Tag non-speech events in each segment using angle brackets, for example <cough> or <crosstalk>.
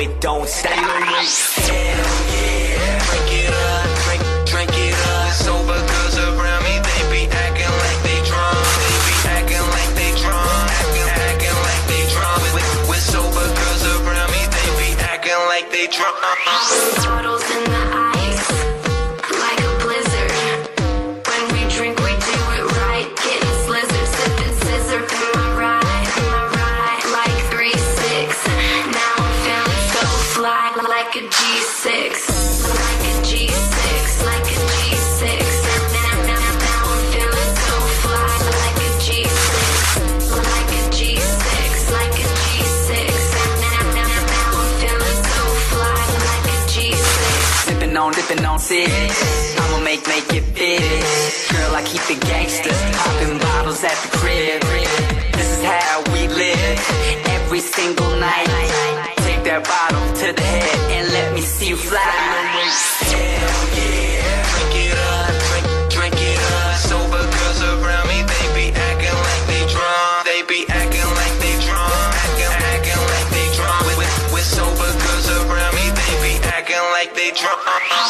it don't stop. Hell yeah, drink it up, drink, drink it up. Sober girls around me, they be acting like they drunk. They be acting like they drunk, acting, acting like they drunk. With, with sober girls around me, they be acting like they drunk. Uh-uh. I'ma make, make it big. Girl, I keep it gangsters Popping bottles at the crib. This is how we live. Every single night. Take that bottle to the head And let me see you fly. Hell yeah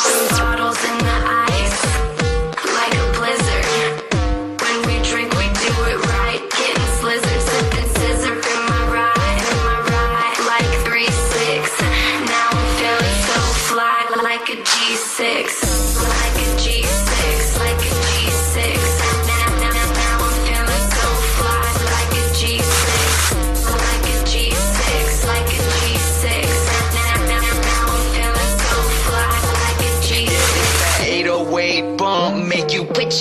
bottles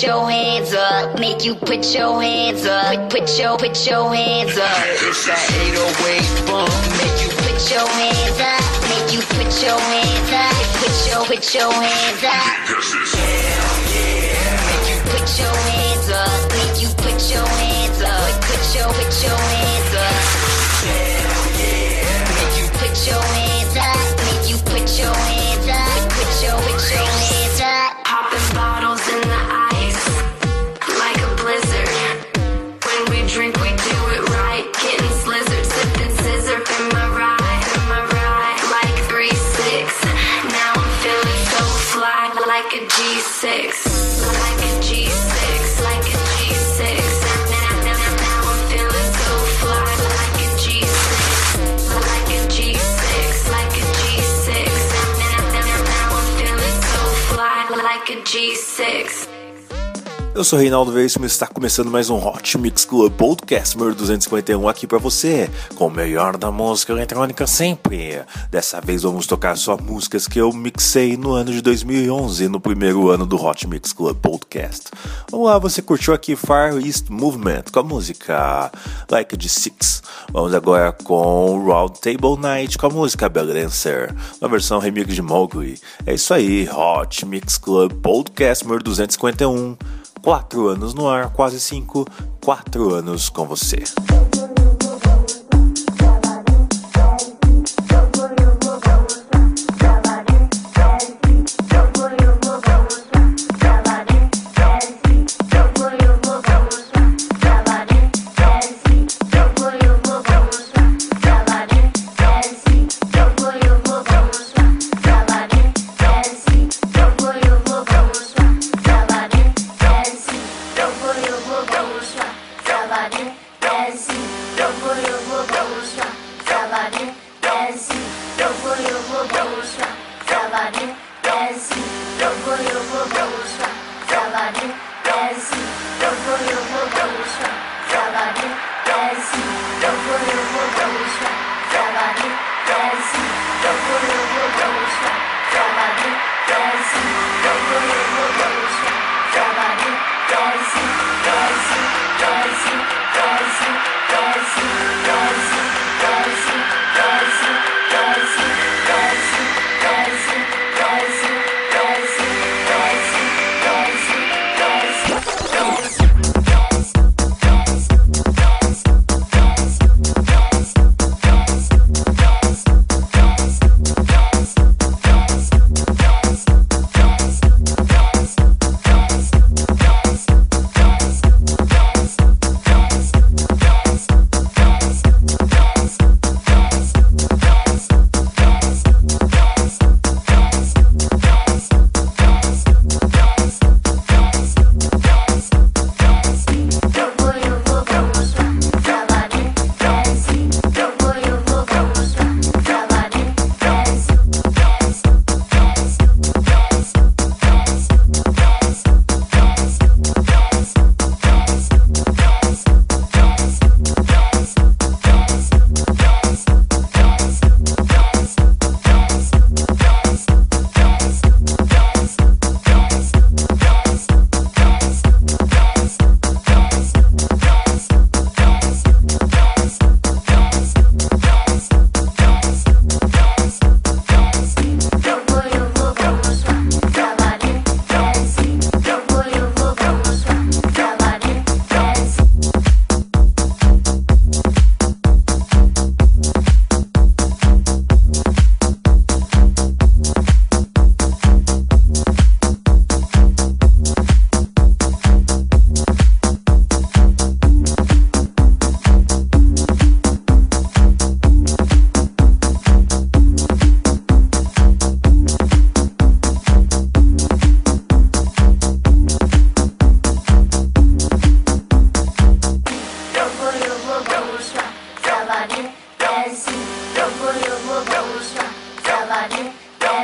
your hands up. Make you put your hands up. Put your, put your hands up. It's that 808 bump. Make you put your hands up. Make you put your hands up. Put your, put your hands up. Cause it's hell yeah. Make you put your G6. Eu sou Reinaldo Veríssimo e está começando mais um Hot Mix Club Podcast número 251 aqui para você, com o melhor da música eletrônica sempre. Dessa vez vamos tocar só músicas que eu mixei no ano de 2011, no primeiro ano do Hot Mix Club Podcast. Vamos lá, você curtiu aqui Far East Movement com a música Like the Six. Vamos agora com Round Table Night com a música Bell Dancer, uma versão remix de Mowgli. É isso aí, Hot Mix Club Podcast número 251. Quatro anos no ar, quase cinco, quatro anos com você.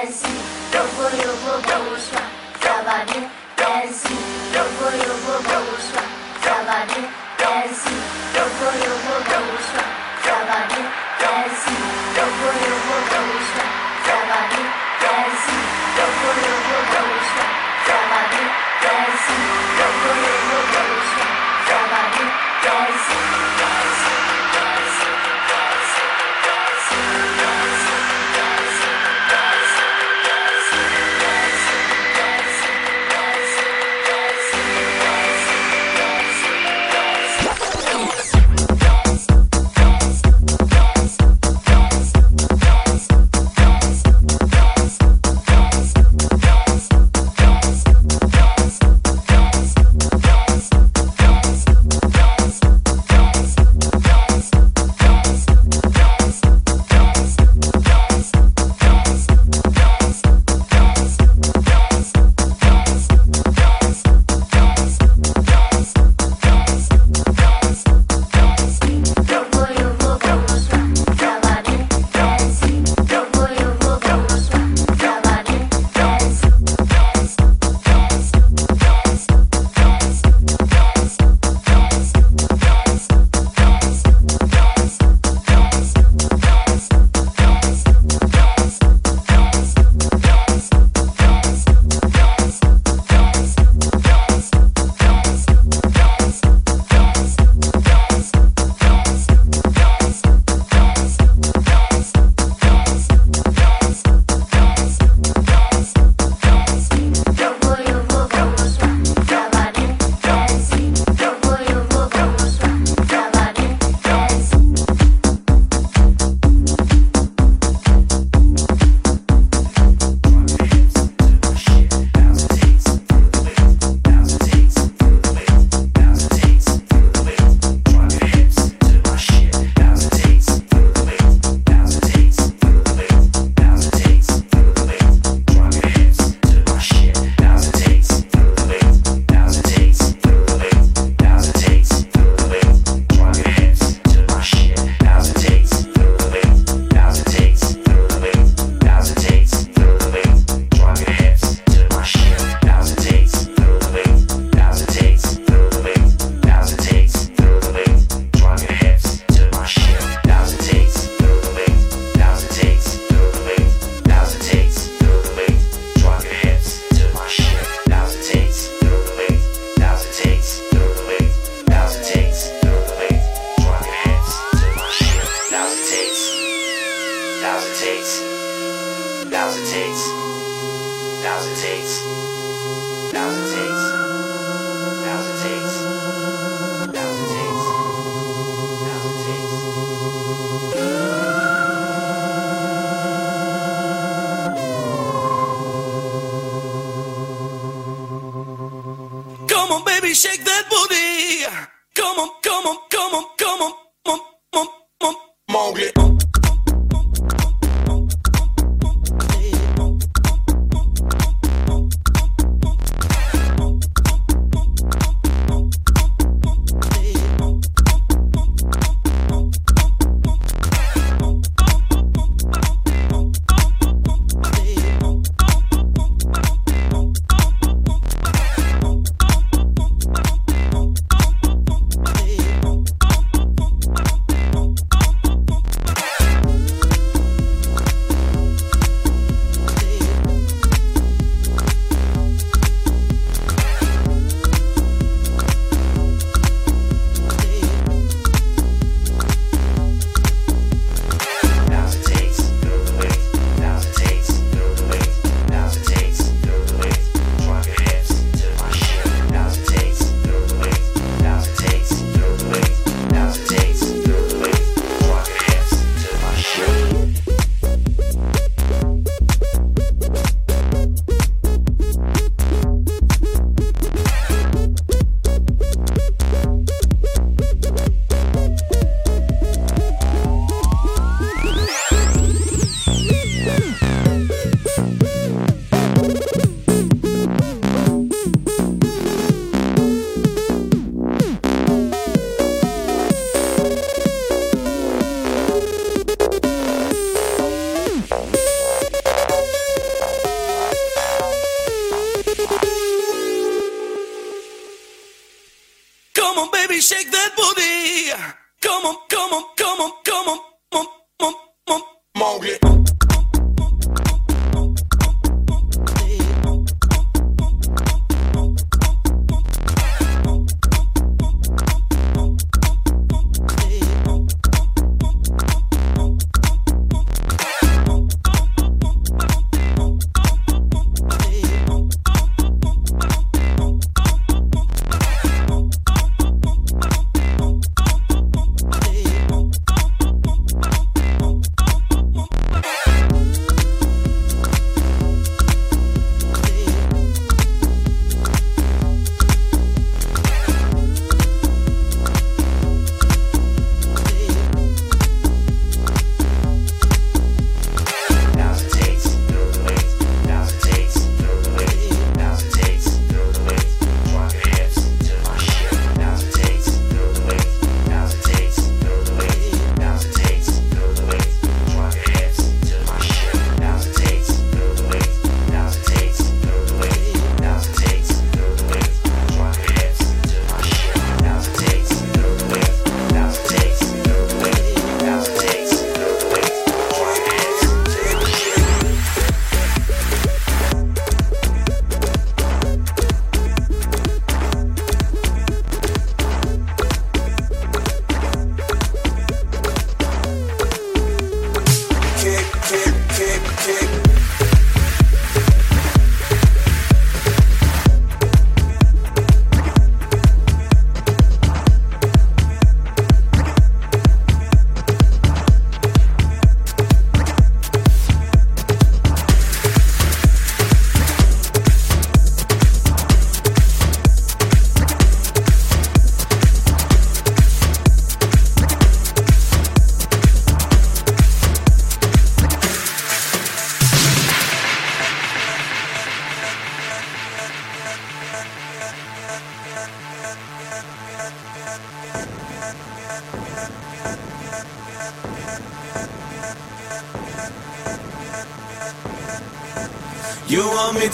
gelsin. Ruhu ruhu kavuşma Zamanı gelsin. Ruhu ruhu kavuşma Zamanı gelsin. Ruhu ruhu kavuşma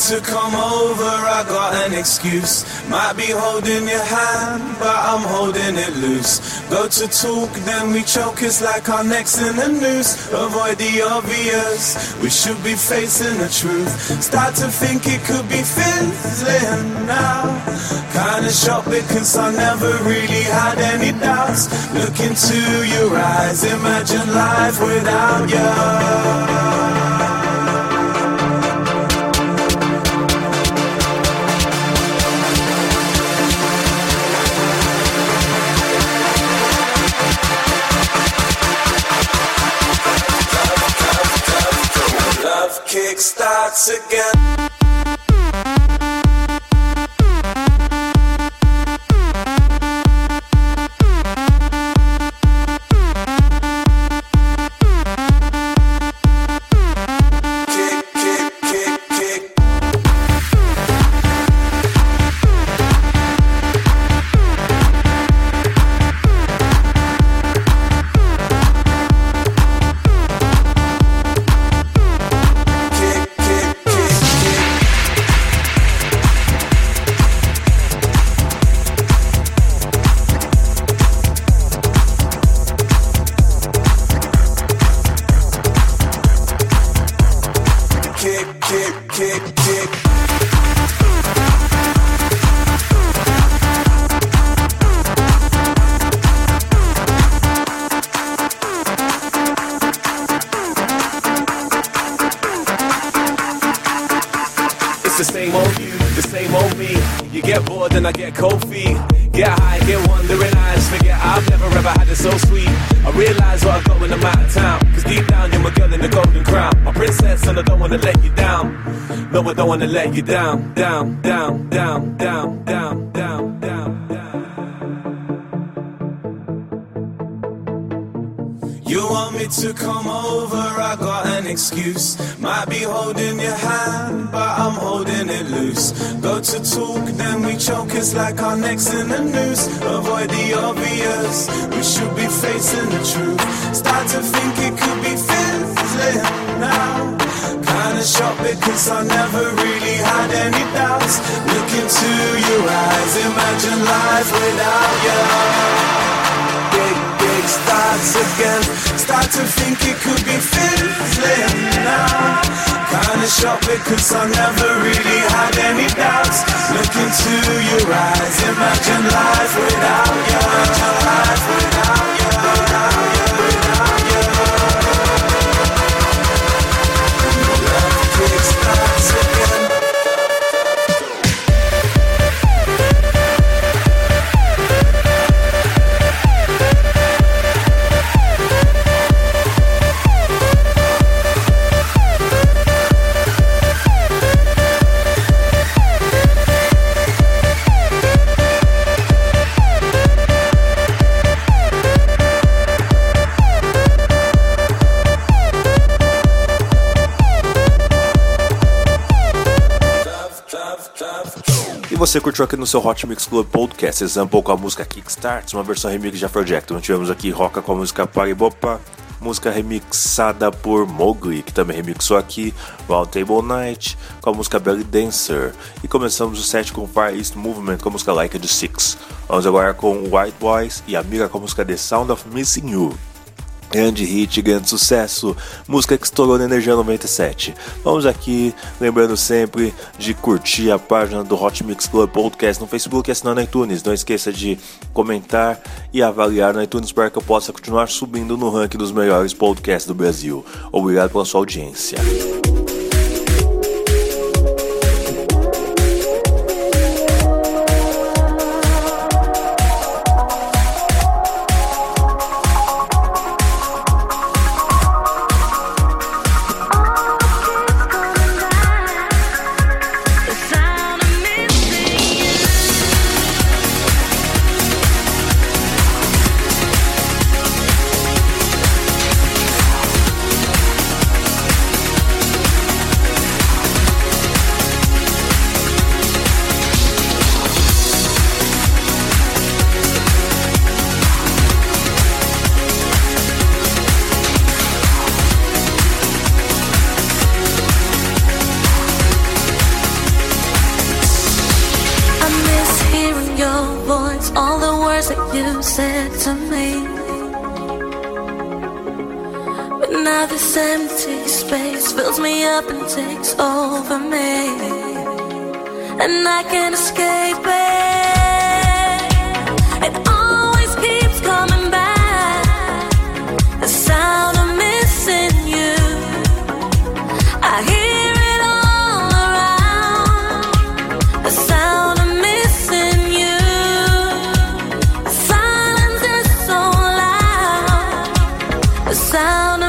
to come over, I got an excuse. Might be holding your hand, but I'm holding it loose. Go to talk, then we choke, it's like our necks in a noose. Avoid the obvious, we should be facing the truth. Start to think it could be fizzling now. Kinda shocked because I never really had any doubts. Look into your eyes, imagine life without you. Down. Down, down, down, down, down, down, down, down. You want me to come over, I got an excuse. Might be holding your hand, but I'm holding it loose. Go to talk, then we choke, it's like our necks in the noose. Avoid the obvious, we should be facing the truth. Start to think it could be fizzling now. Kinda shocked because I never into your eyes, imagine life without you big, big starts again. Start to think it could be fizzling now. Kinda shocked because I never really had any doubts. Look into your eyes, imagine life without you. Imagine life without you. Without you. Você curtiu aqui no seu Hot Mix Club Podcast Example com a música Kickstarts, uma versão remix de Afrojack. Nós tivemos aqui Roca com a música Paribopa, música remixada por Mowgli, que também remixou aqui Round Table Night com a música Belly Dancer. E começamos o set com Far East Movement com a música Like de Six. Vamos agora com White Boys e Amiga com a música The Sound of Missing You. Grande hit, grande sucesso, música que estourou na Energia 97. Vamos aqui, lembrando sempre de curtir a página do Hot Mix Club Podcast no Facebook e assinar no iTunes. Não esqueça de comentar e avaliar no iTunes para que eu possa continuar subindo no ranking dos melhores podcasts do Brasil. Obrigado pela sua audiência. Over me. And I can't escape it. It always keeps coming back. The sound of missing you. I hear it all around. The sound of missing you. Silence is so loud. The sound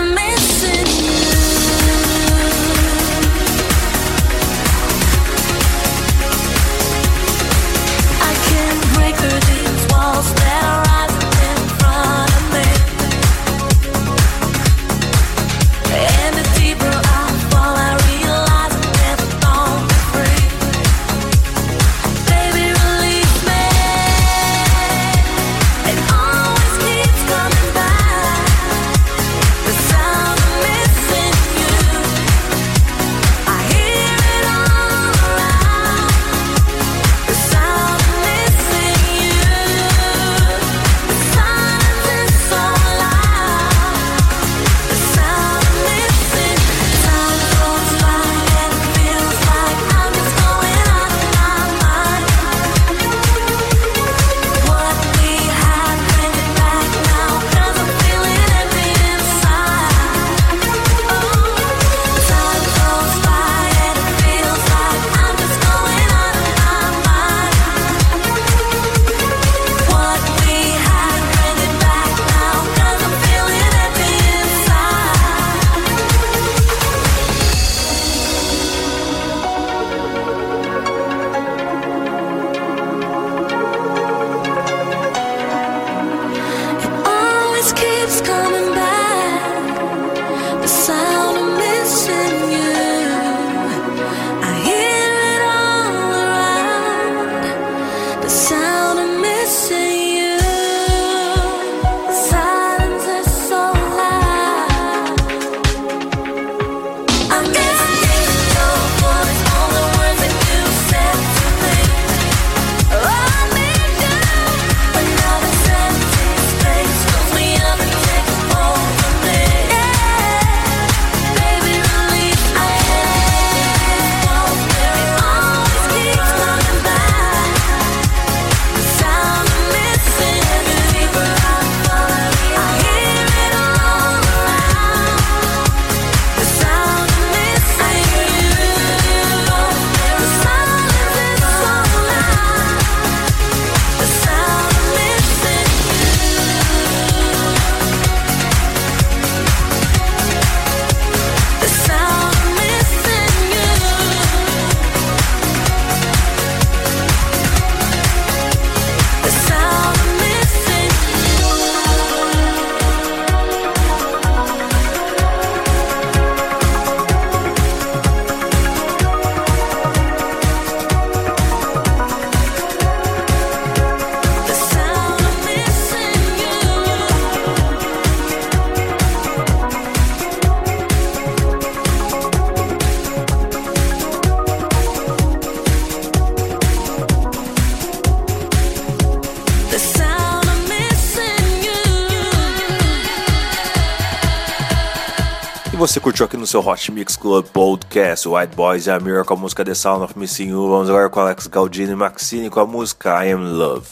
no seu Hot Mix Club Podcast, White Boys e Amir com a música The Sound of Missing You. Vamos agora com Alex Galdini e Maxine com a música I Am Love.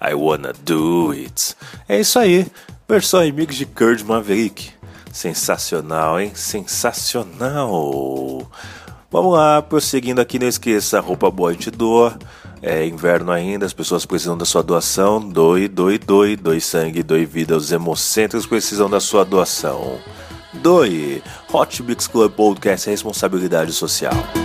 I Wanna Do It. É isso aí, versão remix de Kurd Maverick. Sensacional, hein? Sensacional. Vamos lá, prosseguindo aqui, não esqueça, roupa boa te doa. É inverno ainda, as pessoas precisam da sua doação. Doe, doe, doe, doe sangue, doe vida. Os hemocêntricos precisam da sua doação. Doe. Hot Mix Club Podcast responsabilidade social.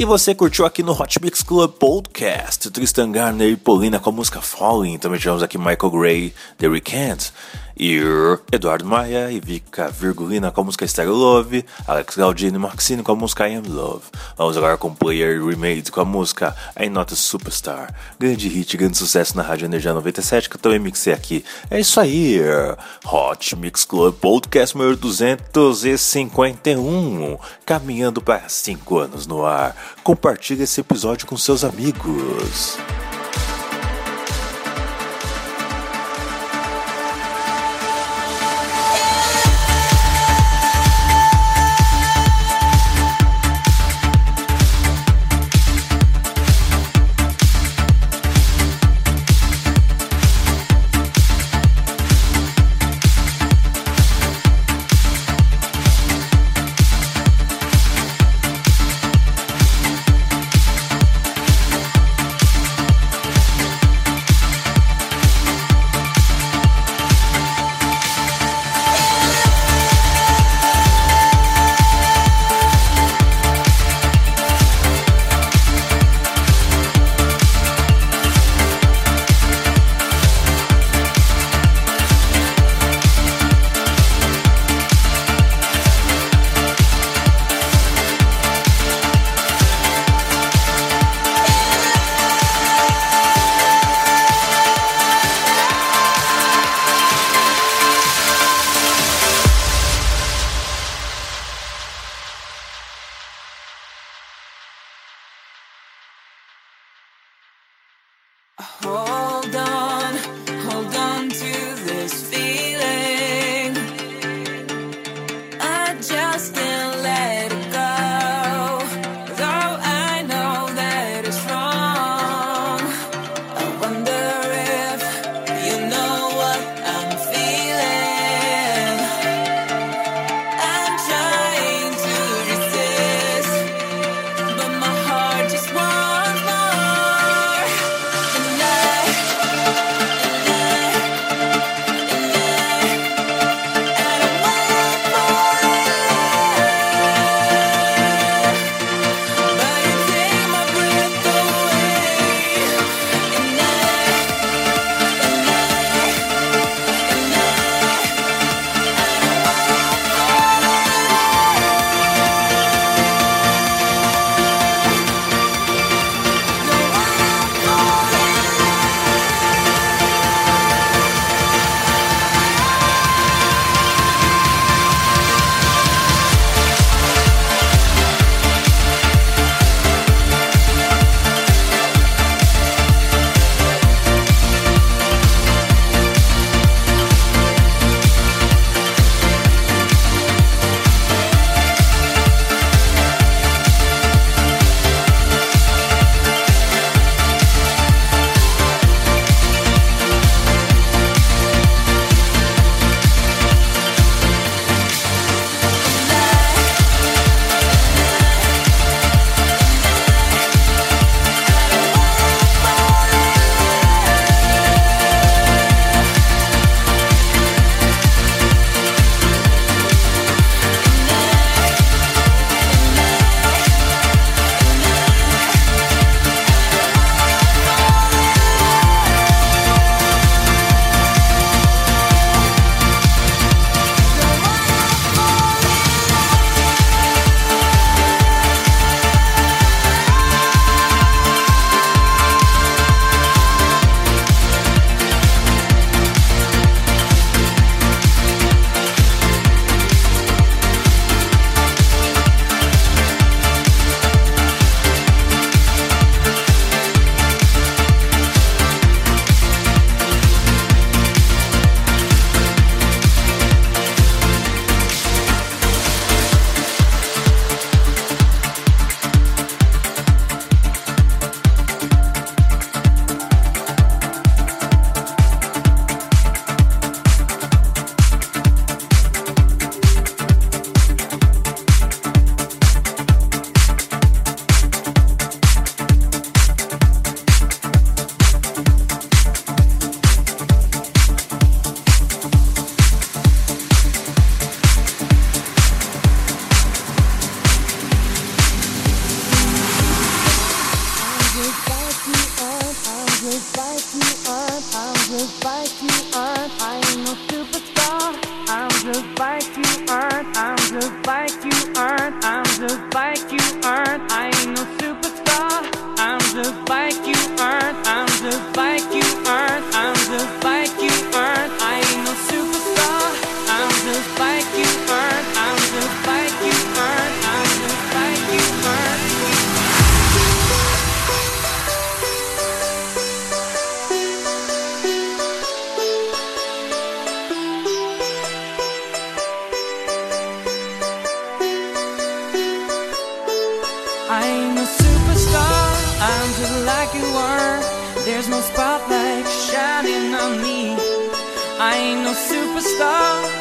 E você curtiu aqui no Hot Mix Club Podcast Tristan Garner e Paulina com a música Falling. Também tivemos aqui Michael Gray, The Weeknd. E Eduardo Maia e Vika Virgulina com a música Stereo Love, Alex Galdino e Maxine com a música I Am Love. Vamos agora com Player Remade com a música I'm Not a Superstar. Grande hit, grande sucesso na Rádio Energia 97 que eu também mixei aqui. É isso aí, Hot Mix Club Podcast número 251, caminhando para 5 anos no ar. Compartilhe esse episódio com seus amigos.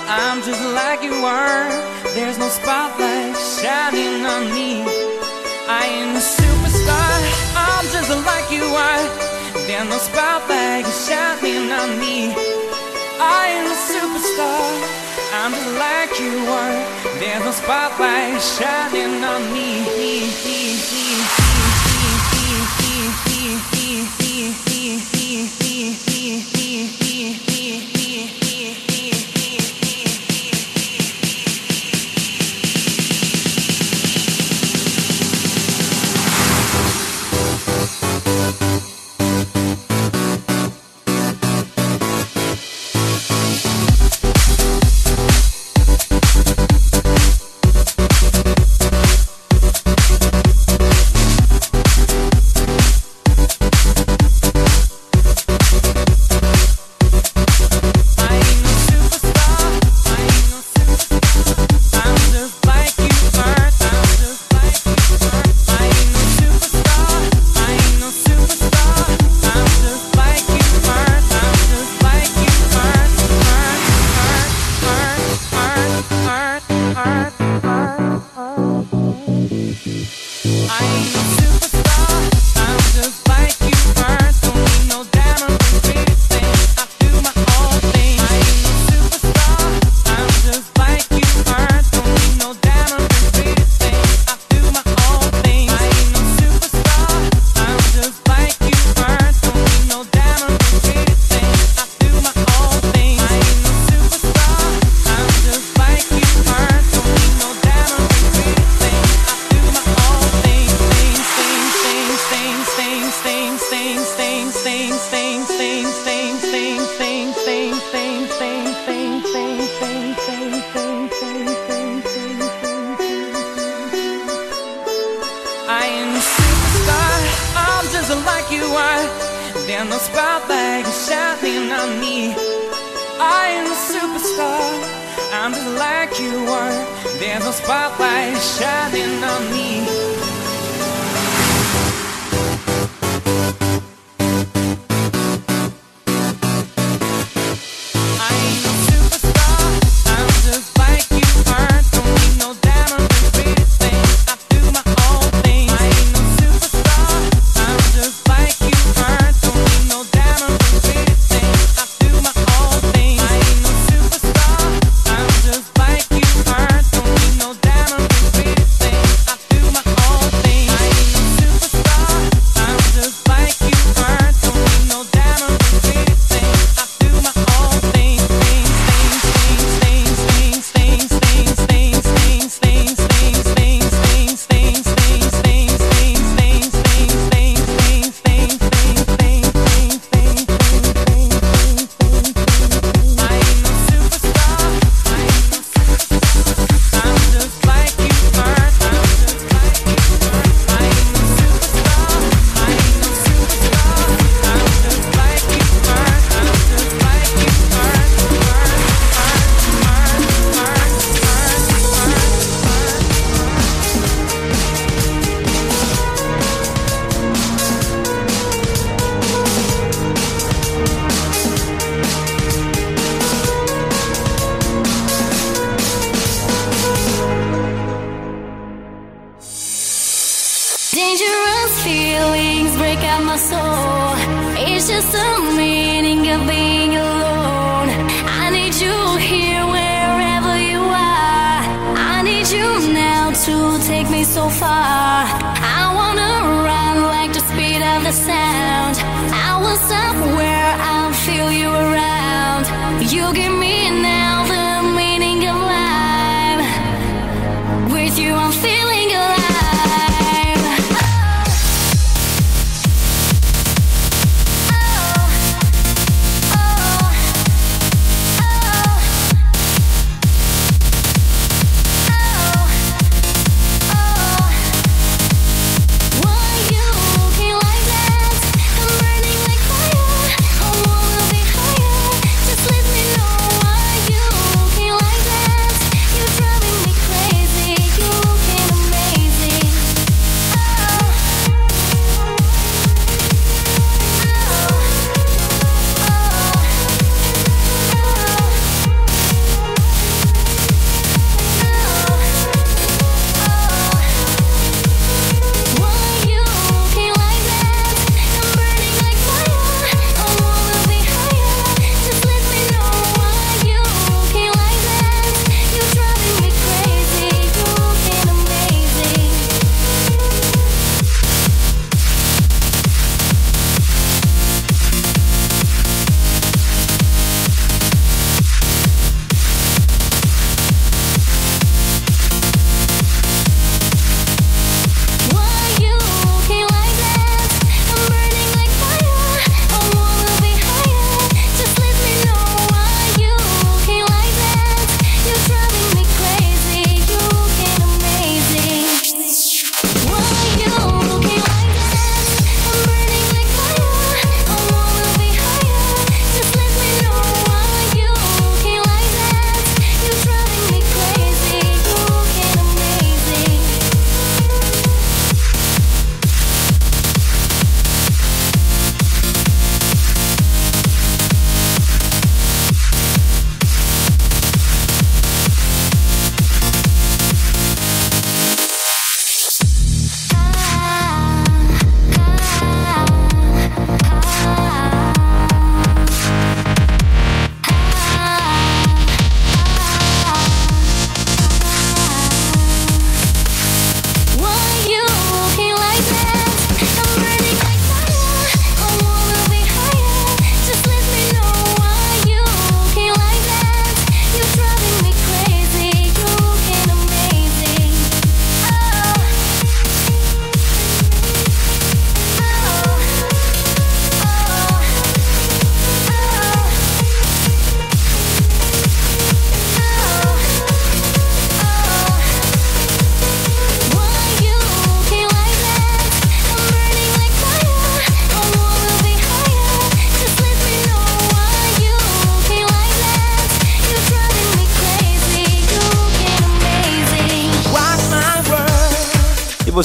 I'm just like you are. There's no spotlight shining on me. I ain't a superstar. I'm just like you are. There's no spotlight shining on me. I ain't a superstar. I'm just like you are. There's no spotlight shining on me. <laughs> nothing on me. I am a superstar. I'm just like you are. There's a spotlight shining on me.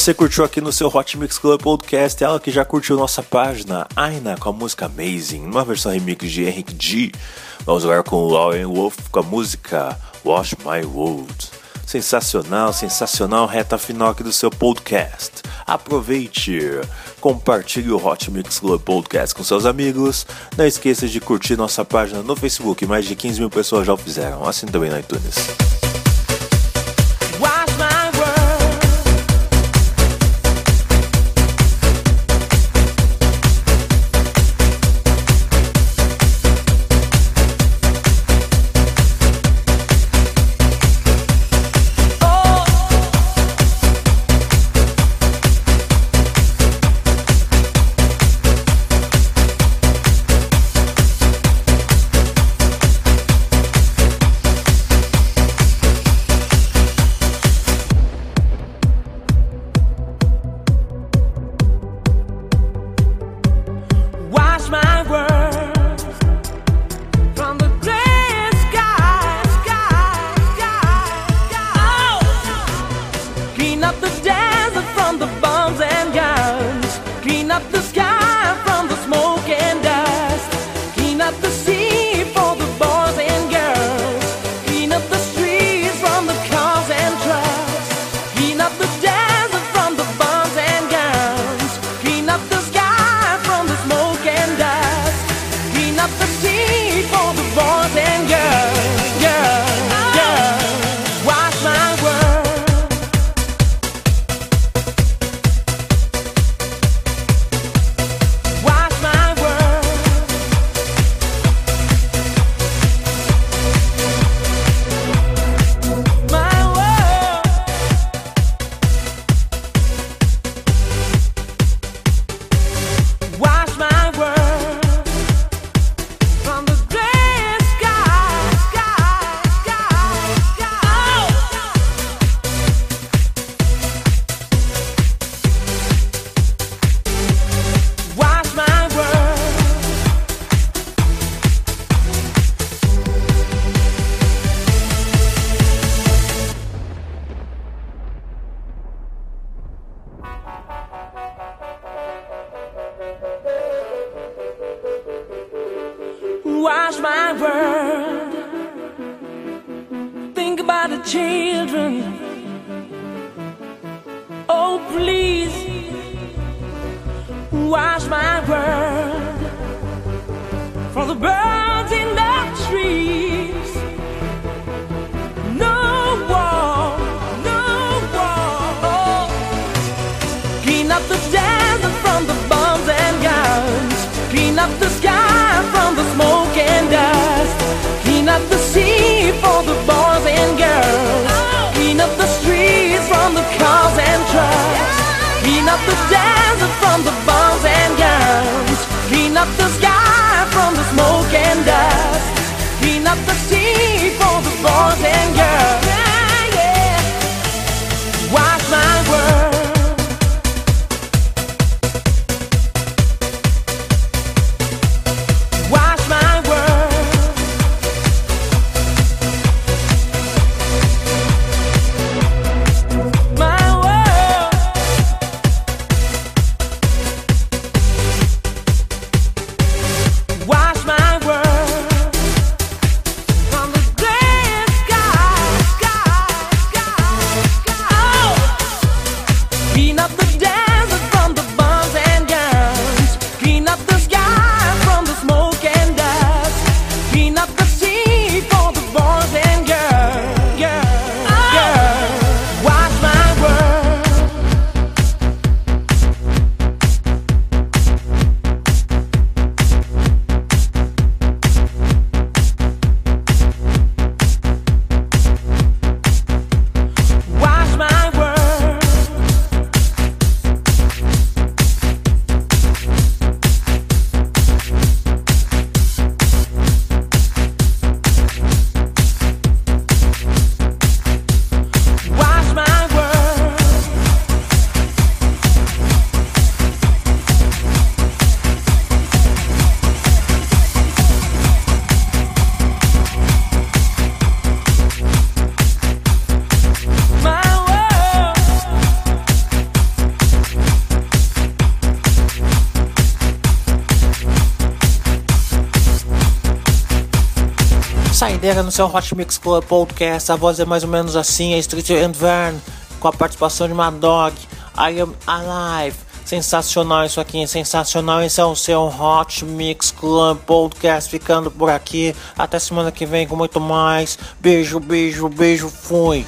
você curtiu aqui no seu Hot Mix Club Podcast, ela que já curtiu nossa página, Aina, com a música Amazing, uma versão remix de Henrik G. Vamos agora com Lauren Wolf com a música Wash My World. Sensacional, sensacional, reta final aqui do seu podcast. Aproveite, compartilhe o Hot Mix Club Podcast com seus amigos. Não esqueça de curtir nossa página no Facebook, mais de 15 mil pessoas já o fizeram, assim também no iTunes. chega no seu Hot Mix Club Podcast, a voz é mais ou menos assim, é Street and Vern, com a participação de Mad Dog, I Am Alive. Sensacional isso aqui, sensacional. Esse é o seu Hot Mix Club Podcast ficando por aqui. Até semana que vem com muito mais. Beijo, beijo, beijo, fui.